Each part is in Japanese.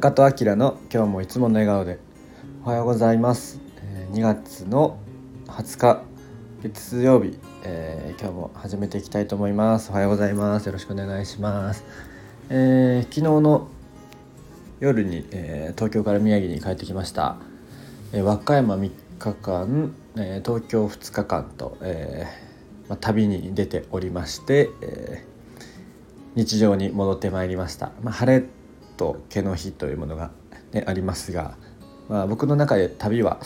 中戸明の今日もいつもの笑顔でおはようございます。2月の20日月曜日、えー、今日も始めていきたいと思います。おはようございます。よろしくお願いします、えー、昨日の夜に、えー、東京から宮城に帰ってきました、え和歌山3日間、え東京2日間と、えまあ、旅に出ておりまして、え日常に戻ってまいりました、まあ、晴れと毛の日というものが、ね、ありますが、まあ、僕の中で旅は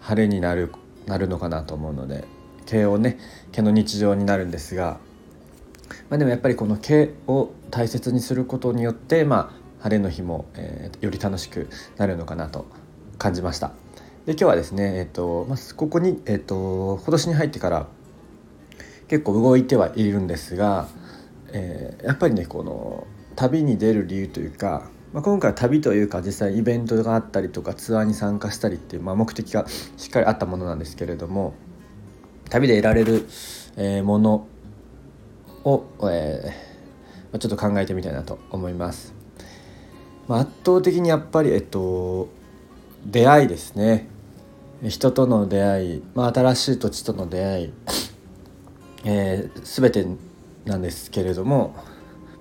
晴れになるなるのかなと思うので毛をね毛の日常になるんですが、まあ、でもやっぱりこの毛を大切にすることによって、まあ、晴れの日も、えー、より楽しくなるのかなと感じました。で今日はですね、えーとまあ、ここに、えーと今年に入ってから結構動いてはいるんですがえー、やっぱりねこの旅に出る理由というか、まあ、今回は旅というか実際イベントがあったりとかツアーに参加したりっていう、まあ、目的がしっかりあったものなんですけれども旅で得られる、えー、ものを、えー、ちょっと考えてみたいなと思います。まあ、圧倒的にやっぱり、えっと、出会いですね人との出会い、まあ、新しい土地との出会い、えー、全てなんですけれども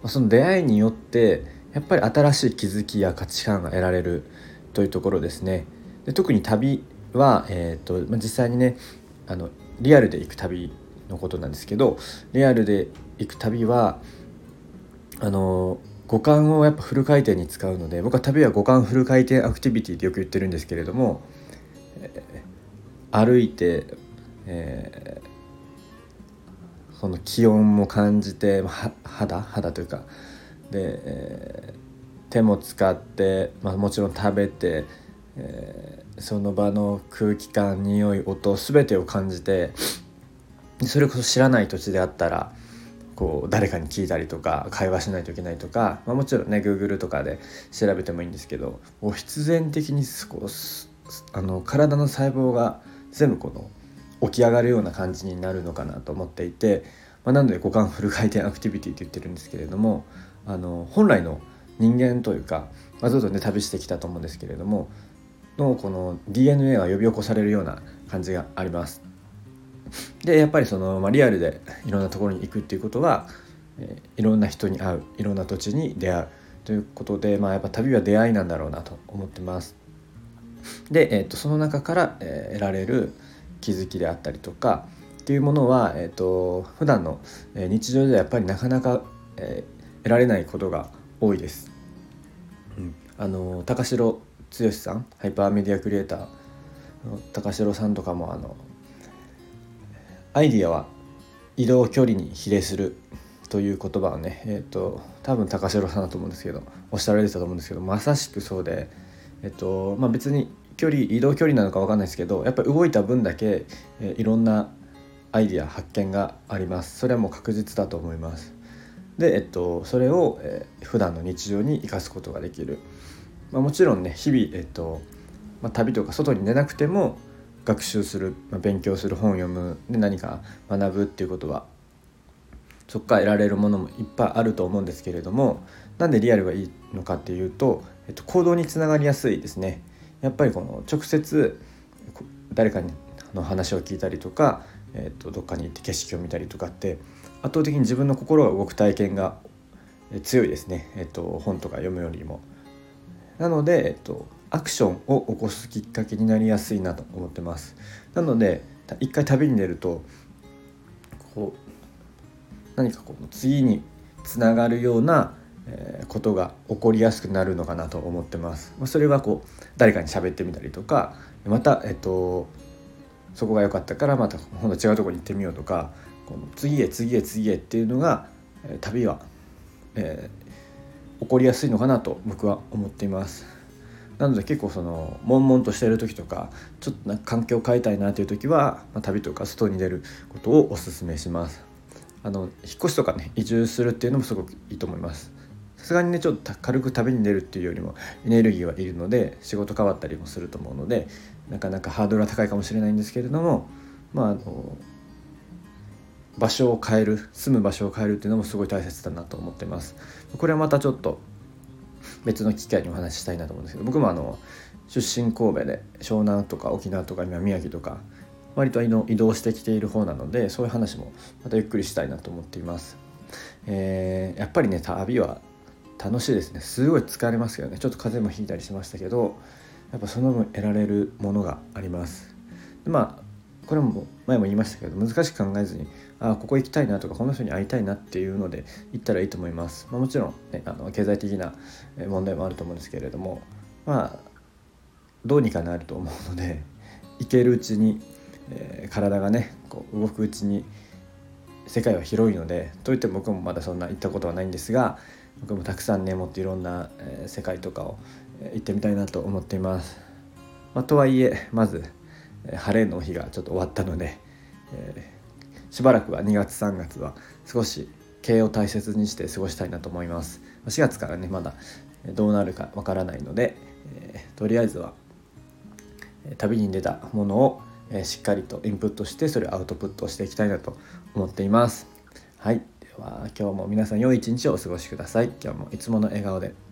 その出会いによってやっぱり新しい気づきや価値観が得られるというところですね。で特に旅は、えーとまあ、実際にねあのリアルで行く旅のことなんですけどリアルで行く旅はあの五感をやっぱフル回転に使うので僕は旅は五感フル回転アクティビティってよく言ってるんですけれども、えー、歩いて、えーその気温も感じて肌？肌というか。で、えー、手も使って、まあ、もちろん食べて、えー、その場の空気感匂い音全てを感じてそれこそ知らない土地であったらこう誰かに聞いたりとか会話しないといけないとか、まあ、もちろんね Google とかで調べてもいいんですけど必然的にこうあの体の細胞が全部この起き上がるような感じになるのかなと思っていて、まあ、なので五感フル回転アクティビティって言ってるんですけれどもあの本来の人間というか、まあ、ずっとね旅してきたと思うんですけれどものこの DNA が呼び起こされるような感じがあります。でやっぱりその、まあ、リアルでいろんなところに行くっていうことは、え、いろんな人に会ういろんな土地に出会うということで、まあ、やっぱ旅は出会いなんだろうなと思ってます。で、えーと、その中から、え、得られる気づきであったりとかっていうものは、えーと、普段の日常ではやっぱりなかなか、えー、得られないことが多いです。うん、あの高城剛さんハイパーメディアクリエイターの高城さんとかもあのアイディアは移動距離に比例するという言葉をねえっ、ー、と多分高城さんだと思うんですけどおっしゃられてたと思うんですけどまさしくそうでえっ、ー、とまあ別に距離移動距離なのか分かんないですけどやっぱり動いた分だけ、え、いろんなアイディア発見があります。それはもう確実だと思います。で、えっと、それを、えー、普段の日常に生かすことができる、まあ、もちろんね日々、えっとまあ、旅とか外に出なくても学習する、まあ、勉強する本を読むで何か学ぶっていうことはそこから得られるものもいっぱいあると思うんですけれどもなんでリアルがいいのかっていうと、えっと、行動につながりやすいですね。やっぱりこの直接誰かの話を聞いたりとか、えー、とどっかに行って景色を見たりとかって圧倒的に自分の心が動く体験が強いですね、えー、と本とか読むよりも。なので、えー、とアクションを起こすきっかけになりやすいなと思ってます。なので一回旅に出るとこう何かこう次につながるようなえー、ことが起こりやすくなるのかなと思ってます。まあ、それはこう誰かに喋ってみたりとかまた、えっと、そこが良かったからまた今度違うとこに行ってみようとかこの次へ次へ次へっていうのが、えー、旅は、えー、起こりやすいのかなと僕は思っています。なので結構その悶々としてる時とかちょっとなんか環境を変えたいなという時は、まあ、旅とか外に出ることをおすすめします。あの引っ越しとかね移住するっていうのもすごくいいと思います。さすがにねちょっと軽く旅に出るっていうよりもエネルギーはいるので仕事変わったりもすると思うのでなかなかハードルは高いかもしれないんですけれどもまああの場所を変える住む場所を変えるっていうのもすごい大切だなと思ってます。これはまたちょっと別の機会にお話ししたいなと思うんですけど僕もあの出身神戸で湘南とか沖縄とか今宮城とか割と移動してきている方なのでそういう話もまたゆっくりしたいなと思っています。えー、やっぱりね旅は楽しいですね。すごい疲れますけどね。ちょっと風邪もひいたりしましたけどやっぱその分得られるものがあります。でまあこれも前も言いましたけど難しく考えずにあここ行きたいなとかこの人に会いたいなっていうので行ったらいいと思います、まあ、もちろん、ね、あの経済的な問題もあると思うんですけれどもまあどうにかなると思うので行けるうちに、えー、体がねこう動くうちに世界は広いのでといっても僕もまだそんな行ったことはないんですが僕もたくさんねもっといろんな、え、世界とかを、行ってみたいなと思っています。まあ、とはいえまず、晴れの日がちょっと終わったので、えー、しばらくは2月3月は少し経営を大切にして過ごしたいなと思います。4月からねまだどうなるかわからないので、えー、とりあえずは旅に出たものをしっかりとインプットしてそれをアウトプットしていきたいなと思っています。はい、は今日も皆さん良い一日をお過ごしください。今日もいつもの笑顔で。